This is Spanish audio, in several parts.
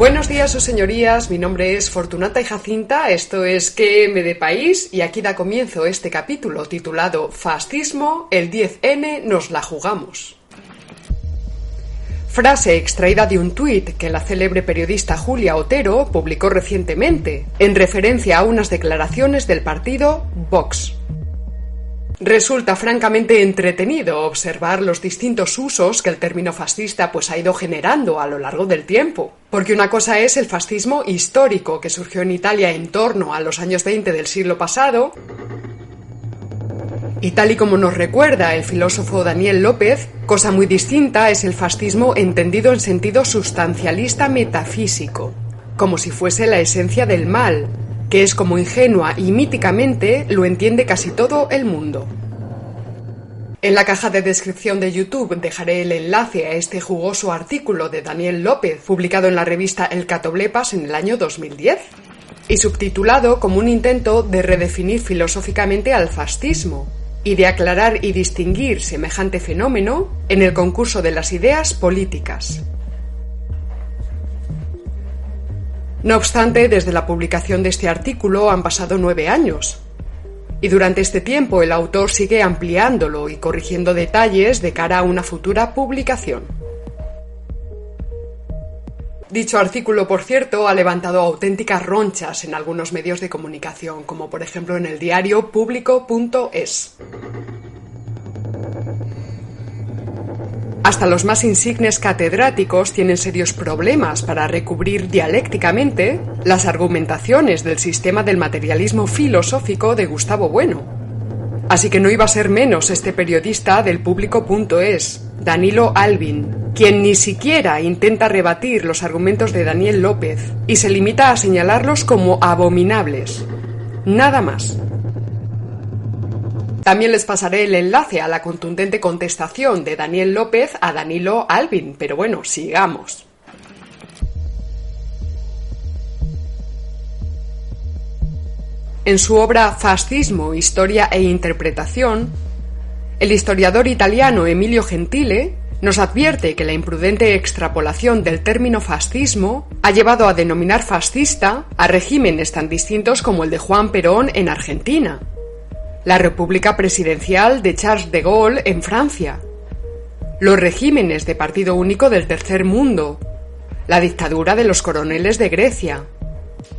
Buenos días, sus señorías. Mi nombre es Fortunata y Jacinta. Esto es QM de País y aquí da comienzo este capítulo titulado Fascismo, el 10N nos la jugamos. Frase extraída de un tuit que la célebre periodista Julia Otero publicó recientemente, en referencia a unas declaraciones del partido Vox. Resulta francamente entretenido observar los distintos usos que el término fascista pues ha ido generando a lo largo del tiempo. Porque una cosa es el fascismo histórico que surgió en Italia en torno a los años 20 del siglo pasado, y tal y como nos recuerda el filósofo Daniel López, cosa muy distinta es el fascismo entendido en sentido sustancialista metafísico, como si fuese la esencia del mal, que es como ingenua y míticamente lo entiende casi todo el mundo. En la caja de descripción de YouTube dejaré el enlace a este jugoso artículo de Daniel López, publicado en la revista El Catoblepas en el año 2010, y subtitulado como un intento de redefinir filosóficamente al fascismo, y de aclarar y distinguir semejante fenómeno en el concurso de las ideas políticas. No obstante, desde la publicación de este artículo han pasado nueve años, y durante este tiempo el autor sigue ampliándolo y corrigiendo detalles de cara a una futura publicación. Dicho artículo, por cierto, ha levantado auténticas ronchas en algunos medios de comunicación, como por ejemplo en el diario público.es. Hasta los más insignes catedráticos tienen serios problemas para recubrir dialécticamente las argumentaciones del sistema del materialismo filosófico de Gustavo Bueno. Así que no iba a ser menos este periodista del público.es, Danilo Alvin, quien ni siquiera intenta rebatir los argumentos de Daniel López y se limita a señalarlos como abominables. Nada más. También les pasaré el enlace a la contundente contestación de Daniel López a Danilo Alvin, pero bueno, sigamos. En su obra Fascismo, Historia e Interpretación, el historiador italiano Emilio Gentile nos advierte que la imprudente extrapolación del término fascismo ha llevado a denominar fascista a regímenes tan distintos como el de Juan Perón en Argentina, la República Presidencial de Charles de Gaulle en Francia, los regímenes de partido único del Tercer Mundo, la dictadura de los coroneles de Grecia,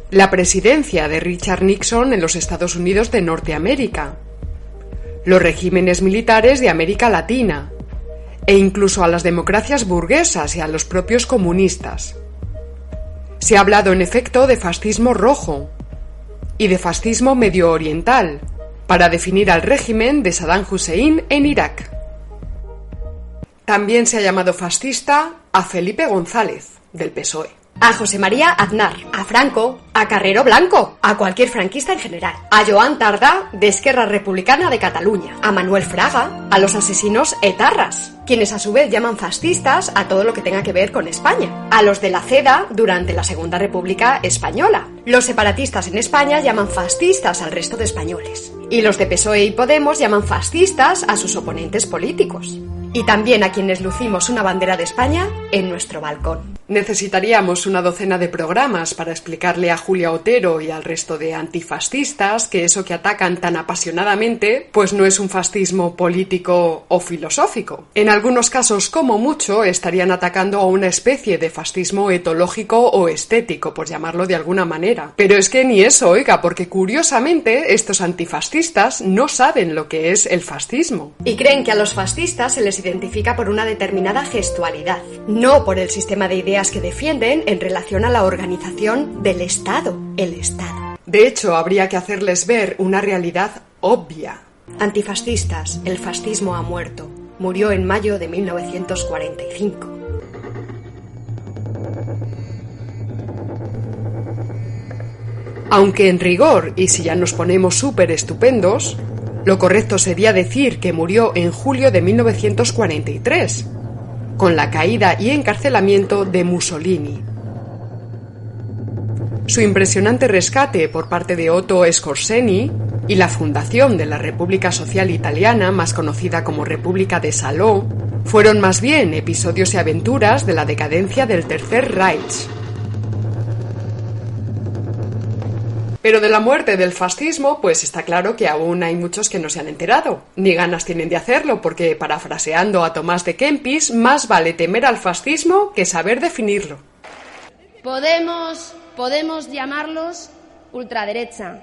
la presidencia de Richard Nixon en los Estados Unidos de Norteamérica, los regímenes militares de América Latina, e incluso a las democracias burguesas y a los propios comunistas. Se ha hablado en efecto de fascismo rojo y de fascismo medio oriental, para definir al régimen de Saddam Hussein en Irak. También se ha llamado fascista a Felipe González, del PSOE. A José María Aznar, a Franco, a Carrero Blanco, a cualquier franquista en general, a Joan Tardá de Esquerra Republicana de Cataluña, a Manuel Fraga, a los asesinos etarras, quienes a su vez llaman fascistas a todo lo que tenga que ver con España, a los de la CEDA durante la Segunda República Española. Los separatistas en España llaman fascistas al resto de españoles, y los de PSOE y Podemos llaman fascistas a sus oponentes políticos. Y también a quienes lucimos una bandera de España en nuestro balcón. Necesitaríamos una docena de programas para explicarle a Julia Otero y al resto de antifascistas que eso que atacan tan apasionadamente pues no es un fascismo político o filosófico. En algunos casos, como mucho, estarían atacando a una especie de fascismo etológico o estético, por llamarlo de alguna manera. Pero es que ni eso, oiga, porque curiosamente estos antifascistas no saben lo que es el fascismo. Y creen que a los fascistas se les identifica por una determinada gestualidad, no por el sistema de ideas que defienden en relación a la organización del Estado, el Estado. De hecho, habría que hacerles ver una realidad obvia. Antifascistas, el fascismo ha muerto. Murió en mayo de 1945. Aunque en rigor, y si ya nos ponemos súper estupendos, lo correcto sería decir que murió en julio de 1943, con la caída y encarcelamiento de Mussolini. Su impresionante rescate por parte de Otto Scorseni y la fundación de la República Social Italiana, más conocida como República de Saló, fueron más bien episodios y aventuras de la decadencia del Tercer Reich. Pero de la muerte del fascismo, pues está claro que aún hay muchos que no se han enterado, ni ganas tienen de hacerlo, porque, parafraseando a Tomás de Kempis, más vale temer al fascismo que saber definirlo. Podemos, podemos llamarlos ultraderecha,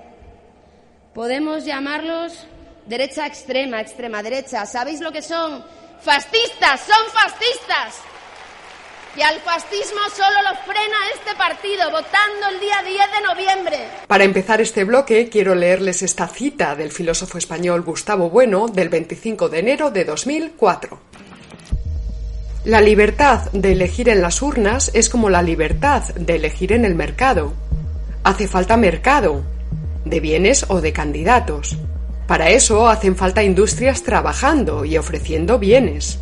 podemos llamarlos derecha extrema, extrema derecha. ¿Sabéis lo que son? Fascistas, son fascistas. Y al fascismo solo lo frena este partido, votando el día 10 de noviembre. Para empezar este bloque, quiero leerles esta cita del filósofo español Gustavo Bueno del 25 de enero de 2004. La libertad de elegir en las urnas es como la libertad de elegir en el mercado. Hace falta mercado, de bienes o de candidatos. Para eso hacen falta industrias trabajando y ofreciendo bienes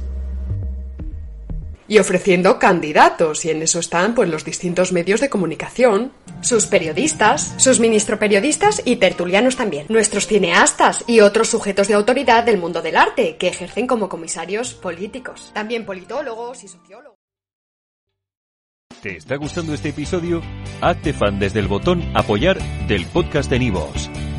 y ofreciendo candidatos, y en eso están pues los distintos medios de comunicación. Sus periodistas, sus ministroperiodistas y tertulianos también. Nuestros cineastas y otros sujetos de autoridad del mundo del arte, que ejercen como comisarios políticos. También politólogos y sociólogos. ¿Te está gustando este episodio? Hazte fan desde el botón apoyar del podcast de Nivos.